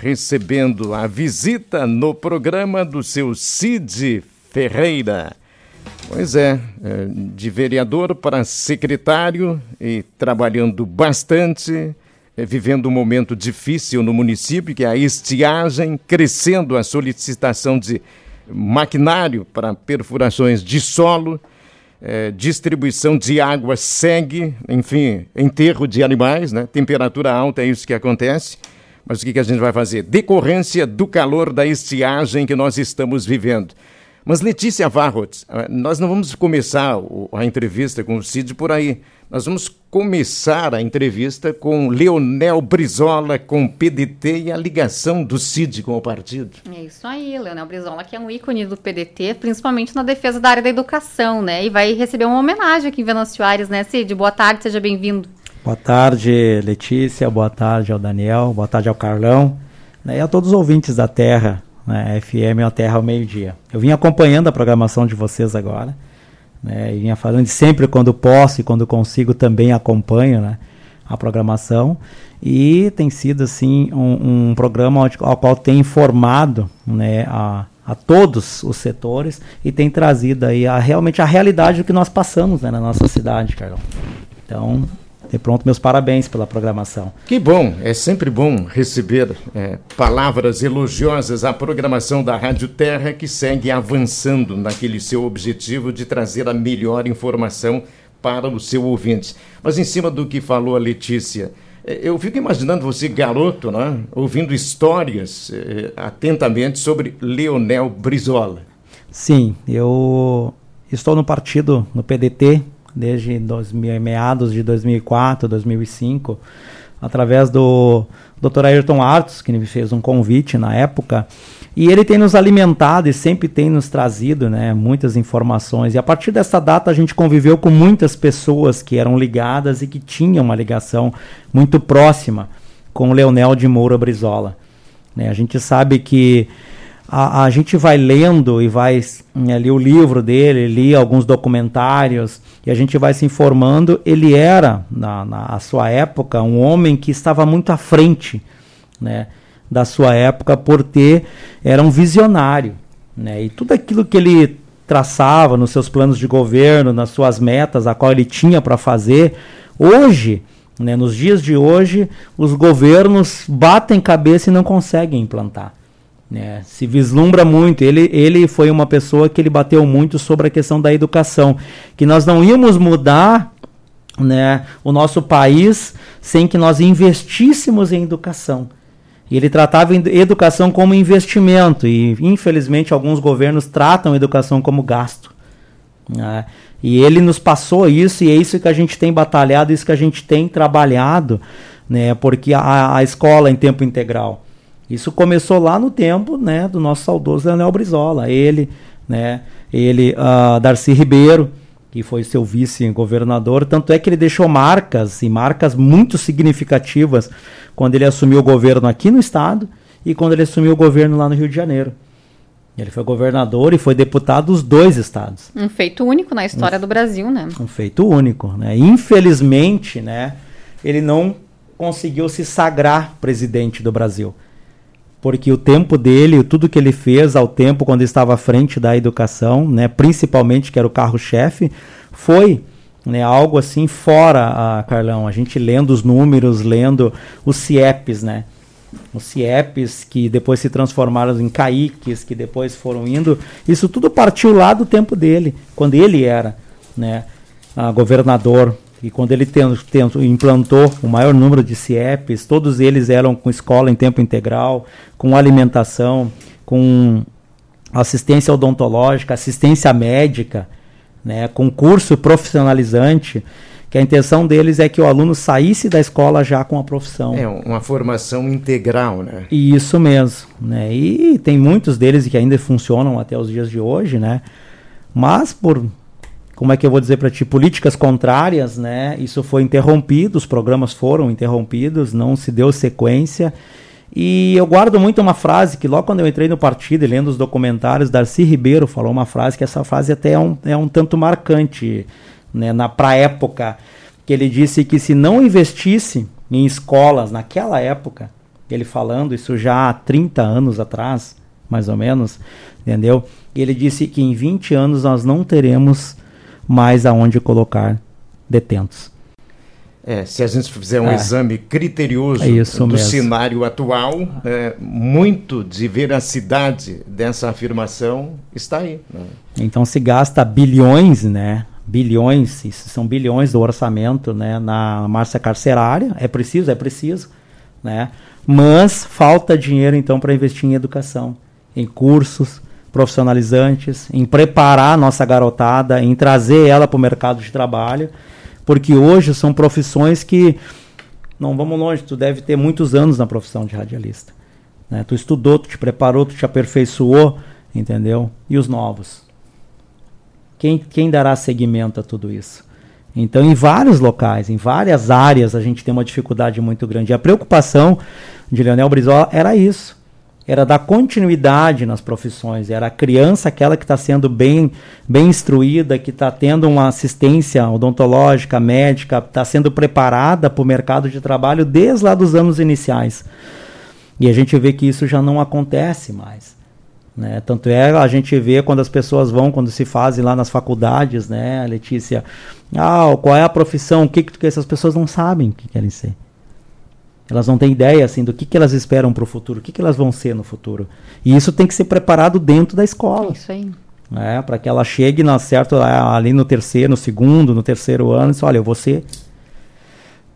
recebendo a visita no programa do seu Cid Ferreira. Pois é, é de vereador para secretário e trabalhando bastante, é, vivendo um momento difícil no município, que é a estiagem, crescendo a solicitação de maquinário para perfurações de solo é, distribuição de água segue, enfim, enterro de animais, né? Temperatura alta é isso que acontece. Mas o que, que a gente vai fazer? Decorrência do calor da estiagem que nós estamos vivendo. Mas Letícia Varrots, ah, nós não vamos começar a entrevista com o Cid por aí. Nós vamos começar a entrevista com Leonel Brizola, com o PDT e a ligação do Cid com o partido. É isso aí, Leonel Brizola, que é um ícone do PDT, principalmente na defesa da área da educação, né? E vai receber uma homenagem aqui em Venâncio Aires, né, Cid? Boa tarde, seja bem-vindo. Boa tarde, Letícia, boa tarde ao Daniel, boa tarde ao Carlão né, e a todos os ouvintes da Terra, né, FM a Terra ao meio-dia. Eu vim acompanhando a programação de vocês agora né? E vinha falando sempre quando posso e quando consigo também acompanho, né? A programação e tem sido assim um, um programa ao, ao, qual tem informado, né? A, a todos os setores e tem trazido aí a, realmente a realidade do que nós passamos né, na nossa cidade, Carlão. Então, e pronto, meus parabéns pela programação. Que bom, é sempre bom receber é, palavras elogiosas à programação da Rádio Terra, que segue avançando naquele seu objetivo de trazer a melhor informação para o seu ouvinte. Mas em cima do que falou a Letícia, é, eu fico imaginando você, garoto, né, ouvindo histórias é, atentamente sobre Leonel Brizola. Sim, eu estou no partido, no PDT, desde 2000, meados de 2004, 2005, através do Dr. Ayrton Artos, que me fez um convite na época, e ele tem nos alimentado e sempre tem nos trazido né, muitas informações. E a partir dessa data a gente conviveu com muitas pessoas que eram ligadas e que tinham uma ligação muito próxima com o Leonel de Moura Brizola. Né, a gente sabe que a, a gente vai lendo e vai hum, ali o livro dele, li alguns documentários e a gente vai se informando. Ele era, na, na sua época, um homem que estava muito à frente né, da sua época por ter, era um visionário. Né, e tudo aquilo que ele traçava nos seus planos de governo, nas suas metas, a qual ele tinha para fazer, hoje, né, nos dias de hoje, os governos batem cabeça e não conseguem implantar. Né? Se vislumbra muito. Ele, ele foi uma pessoa que ele bateu muito sobre a questão da educação, que nós não íamos mudar né, o nosso país sem que nós investíssemos em educação. E ele tratava educação como investimento e infelizmente alguns governos tratam educação como gasto. Né? E ele nos passou isso e é isso que a gente tem batalhado, isso que a gente tem trabalhado, né? Porque a, a escola em tempo integral, isso começou lá no tempo, né, do nosso saudoso Leonel Brizola. Ele, né, ele, uh, Darcy Ribeiro, que foi seu vice-governador, tanto é que ele deixou marcas e marcas muito significativas quando ele assumiu o governo aqui no estado e quando ele assumiu o governo lá no Rio de Janeiro. Ele foi governador e foi deputado dos dois estados. Um feito único na história um, do Brasil, né? Um feito único, né? Infelizmente, né, ele não conseguiu se sagrar presidente do Brasil porque o tempo dele, tudo que ele fez ao tempo quando estava à frente da educação, né, principalmente que era o carro-chefe, foi né, algo assim fora, a Carlão. A gente lendo os números, lendo os CIEPs, né? Os CIEPs que depois se transformaram em CAICs, que depois foram indo. Isso tudo partiu lá do tempo dele, quando ele era né, governador e quando ele tem, implantou o maior número de CIEPs, todos eles eram com escola em tempo integral, com alimentação, com assistência odontológica, assistência médica, né, com curso profissionalizante, que a intenção deles é que o aluno saísse da escola já com a profissão. É uma formação integral, né? Isso mesmo, né? E tem muitos deles que ainda funcionam até os dias de hoje, né? Mas por como é que eu vou dizer para ti, políticas contrárias, né? Isso foi interrompido, os programas foram interrompidos, não se deu sequência. E eu guardo muito uma frase que logo quando eu entrei no partido e lendo os documentários, Darcy Ribeiro falou uma frase que essa frase até é um, é um tanto marcante, né, na pra época, que ele disse que se não investisse em escolas naquela época, ele falando isso já há 30 anos atrás, mais ou menos, entendeu? Ele disse que em 20 anos nós não teremos mais aonde colocar detentos. É, se a gente fizer um é. exame criterioso é do mesmo. cenário atual, é, muito de veracidade dessa afirmação está aí. Né? Então se gasta bilhões, né? Bilhões, isso são bilhões do orçamento, né? Na massa carcerária, é preciso, é preciso, né? Mas falta dinheiro então para investir em educação, em cursos profissionalizantes, em preparar a nossa garotada, em trazer ela para o mercado de trabalho porque hoje são profissões que não vamos longe, tu deve ter muitos anos na profissão de radialista. Né? Tu estudou, tu te preparou, tu te aperfeiçoou, entendeu? E os novos? Quem, quem dará seguimento a tudo isso? Então, em vários locais, em várias áreas, a gente tem uma dificuldade muito grande. E a preocupação de Leonel Brizola era isso era dar continuidade nas profissões, era a criança aquela que está sendo bem, bem instruída, que está tendo uma assistência odontológica, médica, está sendo preparada para o mercado de trabalho desde lá dos anos iniciais. E a gente vê que isso já não acontece mais. Né? Tanto é a gente vê quando as pessoas vão, quando se fazem lá nas faculdades, né, Letícia? Ah, qual é a profissão? O que, que essas pessoas não sabem o que querem ser. Elas não têm ideia assim do que, que elas esperam para o futuro, o que, que elas vão ser no futuro. E isso tem que ser preparado dentro da escola. Isso aí. É, para que ela chegue na certo ali no terceiro, no segundo, no terceiro ano, e diz, olha, eu vou ser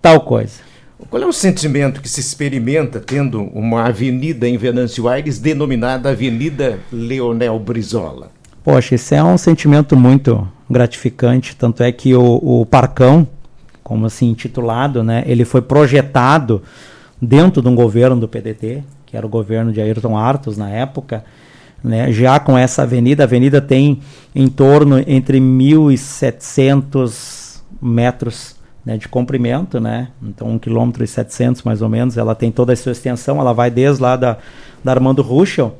tal coisa. Qual é o sentimento que se experimenta tendo uma avenida em Venâncio Aires denominada Avenida Leonel Brizola? Poxa, isso é um sentimento muito gratificante, tanto é que o, o Parcão, como assim intitulado, né? Ele foi projetado dentro de um governo do PDT, que era o governo de Ayrton Artos na época, né? Já com essa avenida, a avenida tem em torno entre 1.700 metros né, de comprimento, né? Então, 1 km 700 mais ou menos. Ela tem toda a sua extensão, ela vai desde lá da, da Armando Ruschel,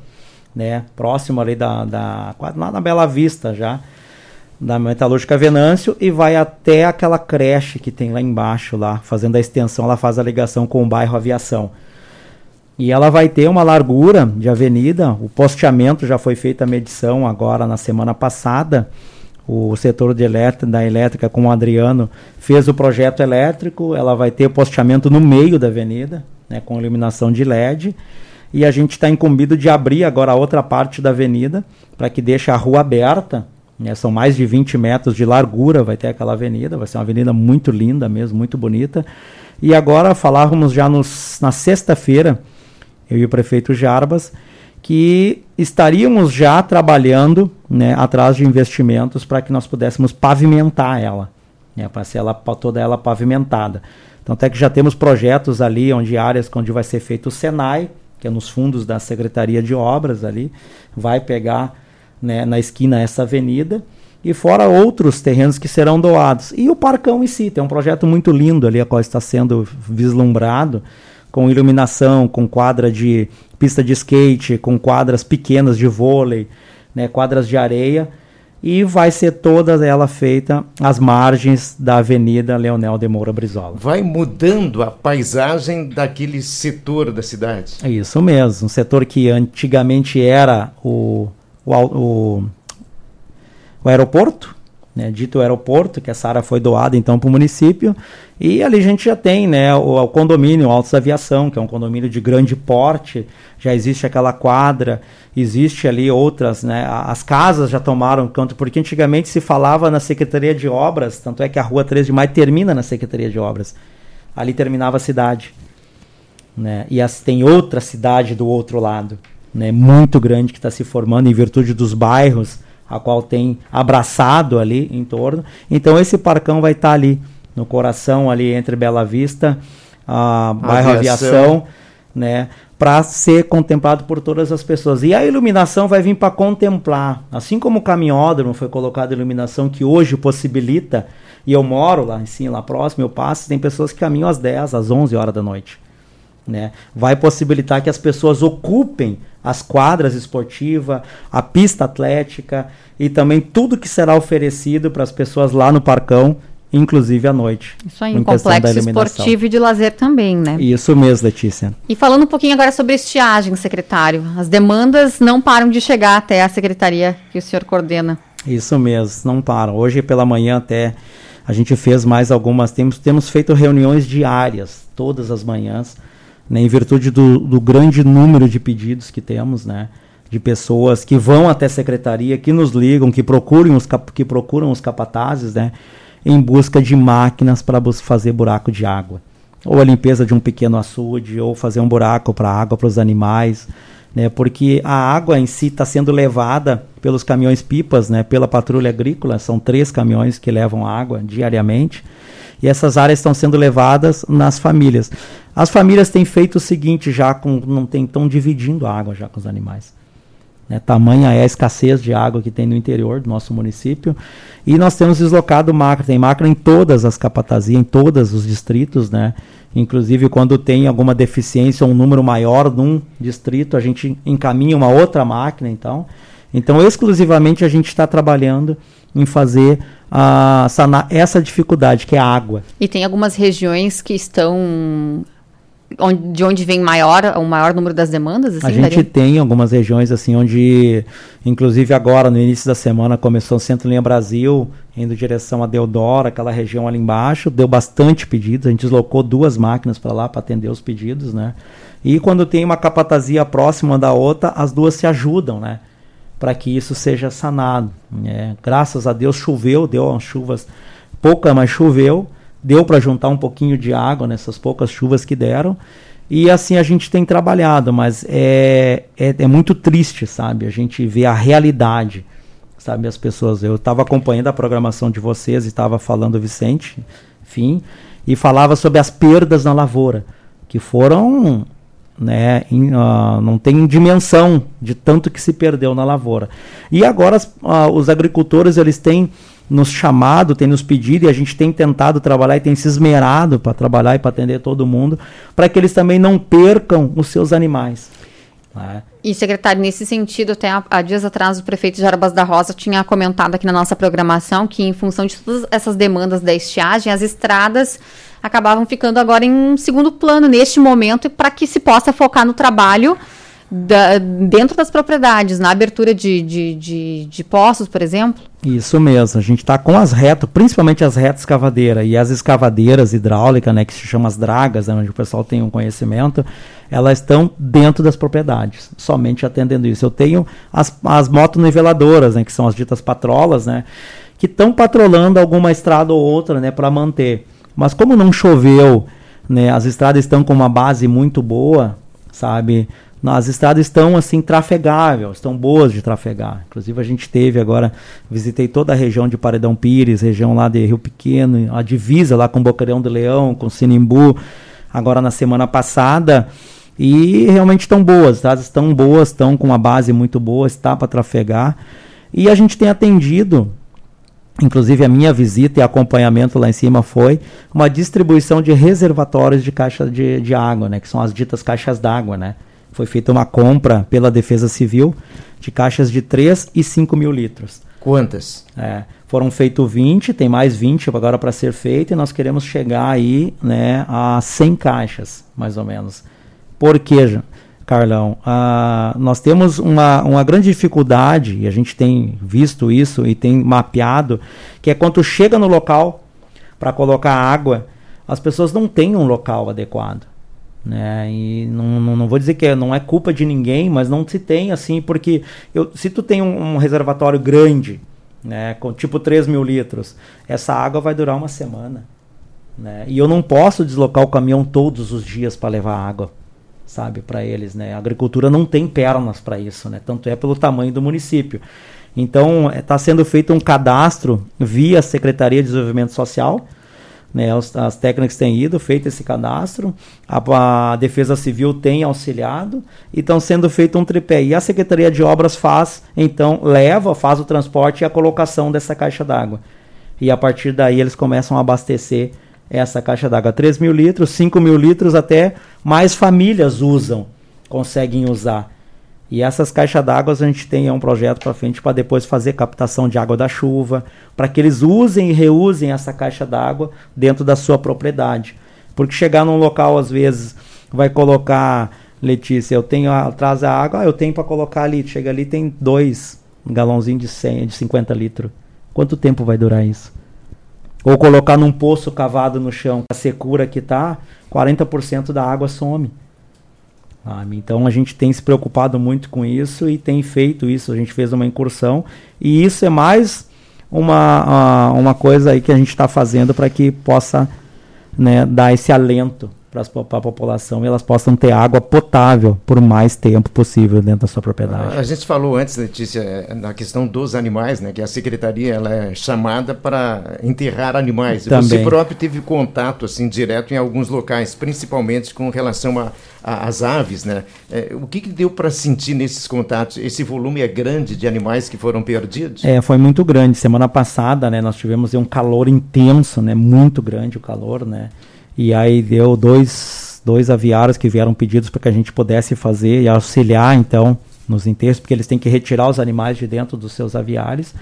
né? Próximo ali da, da. lá na Bela Vista já da Metalúrgica Venâncio e vai até aquela creche que tem lá embaixo, lá, fazendo a extensão, ela faz a ligação com o bairro Aviação. E ela vai ter uma largura de avenida, o posteamento já foi feita a medição agora na semana passada. O setor de elétrica, da elétrica com o Adriano fez o projeto elétrico, ela vai ter o posteamento no meio da avenida, né, com iluminação de LED. E a gente está incumbido de abrir agora a outra parte da avenida para que deixe a rua aberta né, são mais de 20 metros de largura, vai ter aquela avenida, vai ser uma avenida muito linda mesmo, muito bonita. E agora falávamos já nos, na sexta-feira, eu e o prefeito Jarbas, que estaríamos já trabalhando né, atrás de investimentos para que nós pudéssemos pavimentar ela, né, para ser ela, toda ela pavimentada. Então até que já temos projetos ali, onde áreas onde vai ser feito o Senai, que é nos fundos da Secretaria de Obras ali, vai pegar né, na esquina essa avenida, e fora outros terrenos que serão doados. E o Parcão em si, tem um projeto muito lindo ali, a qual está sendo vislumbrado, com iluminação, com quadra de pista de skate, com quadras pequenas de vôlei, né, quadras de areia, e vai ser toda ela feita às margens da Avenida Leonel de Moura Brizola. Vai mudando a paisagem daquele setor da cidade. É isso mesmo, um setor que antigamente era o o, o, o aeroporto, né, dito aeroporto, que essa área foi doada então para o município, e ali a gente já tem né, o, o condomínio Altos Aviação, que é um condomínio de grande porte, já existe aquela quadra, existe ali outras, né, as casas já tomaram canto, porque antigamente se falava na Secretaria de Obras, tanto é que a rua 13 de Maio termina na Secretaria de Obras, ali terminava a cidade. Né, e as, tem outra cidade do outro lado né, muito grande que está se formando em virtude dos bairros a qual tem abraçado ali em torno. Então esse parcão vai estar tá ali no coração ali entre Bela Vista, a bairro Aviação, Aviação né, para ser contemplado por todas as pessoas. E a iluminação vai vir para contemplar, assim como o caminhódromo foi colocado iluminação que hoje possibilita e eu moro lá em cima, lá próximo, eu passo, tem pessoas que caminham às 10, às 11 horas da noite. Né? Vai possibilitar que as pessoas ocupem as quadras esportivas, a pista atlética e também tudo que será oferecido para as pessoas lá no Parcão inclusive à noite. Isso aí, um complexo esportivo e de lazer também, né? Isso mesmo, Letícia. E falando um pouquinho agora sobre estiagem, secretário, as demandas não param de chegar até a secretaria que o senhor coordena. Isso mesmo, não param. Hoje pela manhã até a gente fez mais algumas, temos, temos feito reuniões diárias, todas as manhãs, né, em virtude do, do grande número de pedidos que temos, né? de pessoas que vão até a secretaria, que nos ligam, que procuram os, que procuram os capatazes, né, em busca de máquinas para fazer buraco de água. Ou a limpeza de um pequeno açude, ou fazer um buraco para água para os animais, né, porque a água em si está sendo levada pelos caminhões pipas, né, pela patrulha agrícola, são três caminhões que levam água diariamente, e essas áreas estão sendo levadas nas famílias. As famílias têm feito o seguinte já com não tem estão dividindo a água já com os animais. Né, tamanha é a escassez de água que tem no interior do nosso município. E nós temos deslocado máquina, tem máquina em todas as capatazias, em todos os distritos, né? Inclusive, quando tem alguma deficiência ou um número maior num distrito, a gente encaminha uma outra máquina, então. Então, exclusivamente, a gente está trabalhando em fazer uh, sanar essa dificuldade, que é a água. E tem algumas regiões que estão onde, de onde vem maior, o maior número das demandas? Assim, a gente daria? tem algumas regiões assim onde, inclusive agora no início da semana começou o Centro Linha Brasil indo em direção a Deodoro, aquela região ali embaixo, deu bastante pedidos, a gente deslocou duas máquinas para lá para atender os pedidos, né? E quando tem uma capatazia próxima da outra, as duas se ajudam, né? Para que isso seja sanado. Né? Graças a Deus choveu, deu umas chuvas pouca, mas choveu deu para juntar um pouquinho de água nessas poucas chuvas que deram. E assim a gente tem trabalhado, mas é, é, é muito triste, sabe? A gente vê a realidade, sabe? As pessoas. Eu estava acompanhando a programação de vocês e estava falando Vicente, enfim, e falava sobre as perdas na lavoura, que foram né, in, uh, não tem dimensão de tanto que se perdeu na lavoura. E agora uh, os agricultores eles têm nos chamado, tem nos pedido e a gente tem tentado trabalhar e tem se esmerado para trabalhar e para atender todo mundo, para que eles também não percam os seus animais. Né? E, secretário, nesse sentido, até há, há, dias atrás o prefeito de Jarbas da Rosa tinha comentado aqui na nossa programação que, em função de todas essas demandas da estiagem, as estradas acabavam ficando agora em segundo plano neste momento para que se possa focar no trabalho da, dentro das propriedades, na abertura de, de, de, de poços, por exemplo? Isso mesmo, a gente está com as retas, principalmente as retas escavadeiras e as escavadeiras hidráulicas, né, que se chama as dragas, né, onde o pessoal tem um conhecimento, elas estão dentro das propriedades, somente atendendo isso. Eu tenho as, as motoniveladoras, né, que são as ditas patrolas, né, que estão patrolando alguma estrada ou outra, né, para manter. Mas como não choveu, né, as estradas estão com uma base muito boa, sabe? as estradas estão assim trafegáveis, estão boas de trafegar. Inclusive a gente teve agora, visitei toda a região de Paredão Pires, região lá de Rio Pequeno, a divisa lá com Bocarão do Leão, com Sinimbu, agora na semana passada. E realmente estão boas, as estradas estão boas, estão com uma base muito boa, está para trafegar. E a gente tem atendido, inclusive a minha visita e acompanhamento lá em cima foi uma distribuição de reservatórios de caixa de, de água, né, que são as ditas caixas d'água, né? foi feita uma compra pela Defesa Civil de caixas de 3 e 5 mil litros. Quantas? É, foram feitos 20, tem mais 20 agora para ser feito, e nós queremos chegar aí né, a 100 caixas, mais ou menos. Por quê, Carlão? Ah, nós temos uma, uma grande dificuldade, e a gente tem visto isso e tem mapeado, que é quando chega no local para colocar água, as pessoas não têm um local adequado. Né? E não, não, não, vou dizer que é, não é culpa de ninguém, mas não se tem assim, porque eu, se tu tem um, um reservatório grande, né, com tipo 3 mil litros, essa água vai durar uma semana. Né? E eu não posso deslocar o caminhão todos os dias para levar água, sabe, para eles. Né? A agricultura não tem pernas para isso, né? tanto é pelo tamanho do município. Então, está é, sendo feito um cadastro via Secretaria de Desenvolvimento Social, né, as, as técnicas têm ido, feito esse cadastro, a, a Defesa Civil tem auxiliado e estão sendo feito um tripé. E a Secretaria de Obras faz, então, leva, faz o transporte e a colocação dessa caixa d'água. E a partir daí eles começam a abastecer essa caixa d'água. 3 mil litros, 5 mil litros, até mais famílias usam, conseguem usar. E essas caixas d'água a gente tem um projeto para frente para depois fazer captação de água da chuva, para que eles usem e reusem essa caixa d'água dentro da sua propriedade. Porque chegar num local às vezes vai colocar, Letícia, eu tenho atrás a água, ah, eu tenho para colocar ali, chega ali tem dois galãozinhos de 100, de 50 litros. Quanto tempo vai durar isso? Ou colocar num poço cavado no chão, a secura que tá, 40% da água some. Então a gente tem se preocupado muito com isso e tem feito isso. A gente fez uma incursão e isso é mais uma, uma coisa aí que a gente está fazendo para que possa né, dar esse alento para a população e elas possam ter água potável por mais tempo possível dentro da sua propriedade. A gente falou antes, Letícia, na questão dos animais, né, que a secretaria ela é chamada para enterrar animais. Também. Você próprio teve contato assim direto em alguns locais, principalmente com relação às aves, né? É, o que, que deu para sentir nesses contatos? Esse volume é grande de animais que foram perdidos? É, foi muito grande. Semana passada, né, nós tivemos um calor intenso, né, muito grande o calor, né? E aí deu dois, dois aviários que vieram pedidos para que a gente pudesse fazer e auxiliar, então, nos enterros, porque eles têm que retirar os animais de dentro dos seus aviários.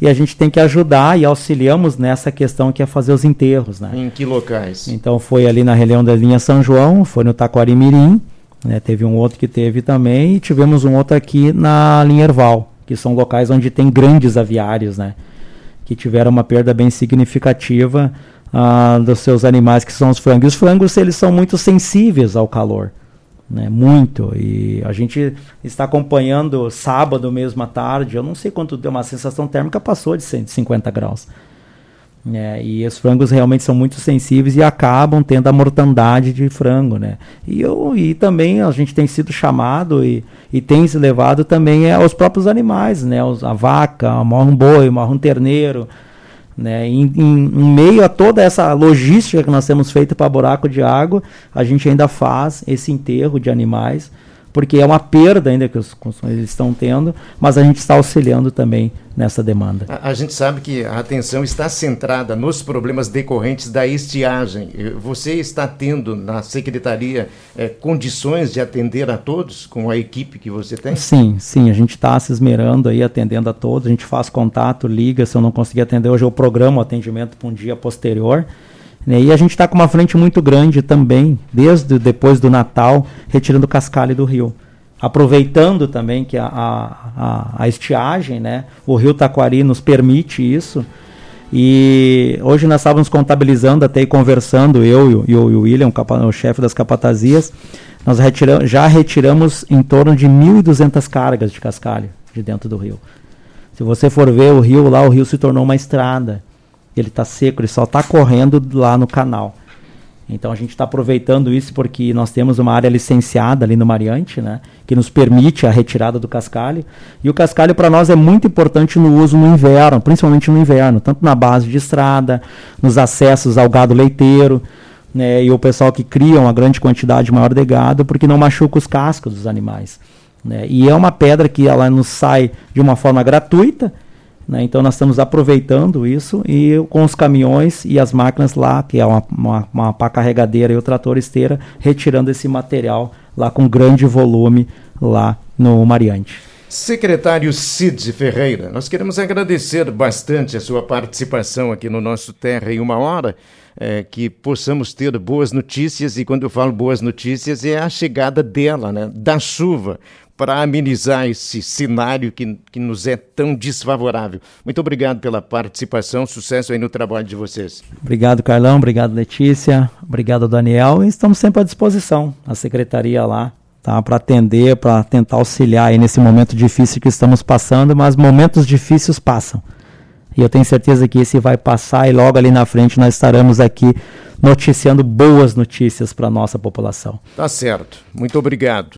E a gente tem que ajudar e auxiliamos nessa questão que é fazer os enterros. Né? Em que locais? Então foi ali na região da linha São João, foi no Taquarimirim, né? teve um outro que teve também, e tivemos um outro aqui na linha Erval, que são locais onde tem grandes aviários, né? que tiveram uma perda bem significativa ah, dos seus animais, que são os frangos. Os frangos eles são muito sensíveis ao calor, né? muito. E a gente está acompanhando sábado mesmo à tarde, eu não sei quanto deu, uma sensação térmica passou de 150 graus. É, e os frangos realmente são muito sensíveis e acabam tendo a mortandade de frango, né? E, eu, e também a gente tem sido chamado e, e tem se levado também é, aos próprios animais, né? A vaca, morre um boi, morre um terneiro, né? Em, em, em, meio a toda essa logística que nós temos feito para buraco de água, a gente ainda faz esse enterro de animais porque é uma perda ainda que os consumidores estão tendo, mas a gente está auxiliando também nessa demanda. A, a, gente sabe que a atenção está centrada nos problemas decorrentes da estiagem. Você está tendo na secretaria é, condições de atender a todos com a equipe que você tem? Sim, sim, a gente está se esmerando aí atendendo a todos, a gente faz contato, liga, se eu não conseguir atender hoje eu programo o atendimento para um dia posterior. Né? E a gente está com uma frente muito grande também, desde depois do Natal, retirando cascalho do rio. Aproveitando também que a, a, a, estiagem, né? o rio Taquari nos permite isso. E hoje nós estávamos contabilizando até e conversando, eu e o, e o William, o, o chefe das capatazias, nós já retiramos em torno de 1.200 cargas de cascalho de dentro do rio. Se você for ver o rio lá, o rio se tornou uma estrada ele está seco, ele só está correndo lá no canal. Então a gente está aproveitando isso porque nós temos uma área licenciada ali no Mariante, né, que nos permite a retirada do cascalho. E o cascalho para nós é muito importante no uso no inverno, principalmente no inverno, tanto na base de estrada, nos acessos ao gado leiteiro, né, e o pessoal que cria uma grande quantidade maior de gado porque não machuca os cascos dos animais. Né. E é uma pedra que ela nos sai de uma forma gratuita né? Então nós estamos aproveitando isso e com os caminhões e as máquinas lá, que é uma, uma, uma pá carregadeira e o trator esteira, retirando esse material lá com grande volume lá no Mariante. Secretário Cid Ferreira, nós queremos agradecer bastante a sua participação aqui no nosso Terra em Uma Hora, é, que possamos ter boas notícias, e quando eu falo boas notícias é a chegada dela, né, da chuva para amenizar esse cenário que, que nos é tão desfavorável. Muito obrigado pela participação, sucesso aí no trabalho de vocês. Obrigado, Carlão, obrigado, Letícia, obrigado, Daniel, e estamos sempre à disposição, a secretaria lá, tá, para atender, para tentar auxiliar aí nesse momento difícil que estamos passando, mas momentos difíceis passam. E eu tenho certeza que esse vai passar e logo ali na frente nós estaremos aqui noticiando boas notícias para a nossa população. Tá certo. Muito obrigado.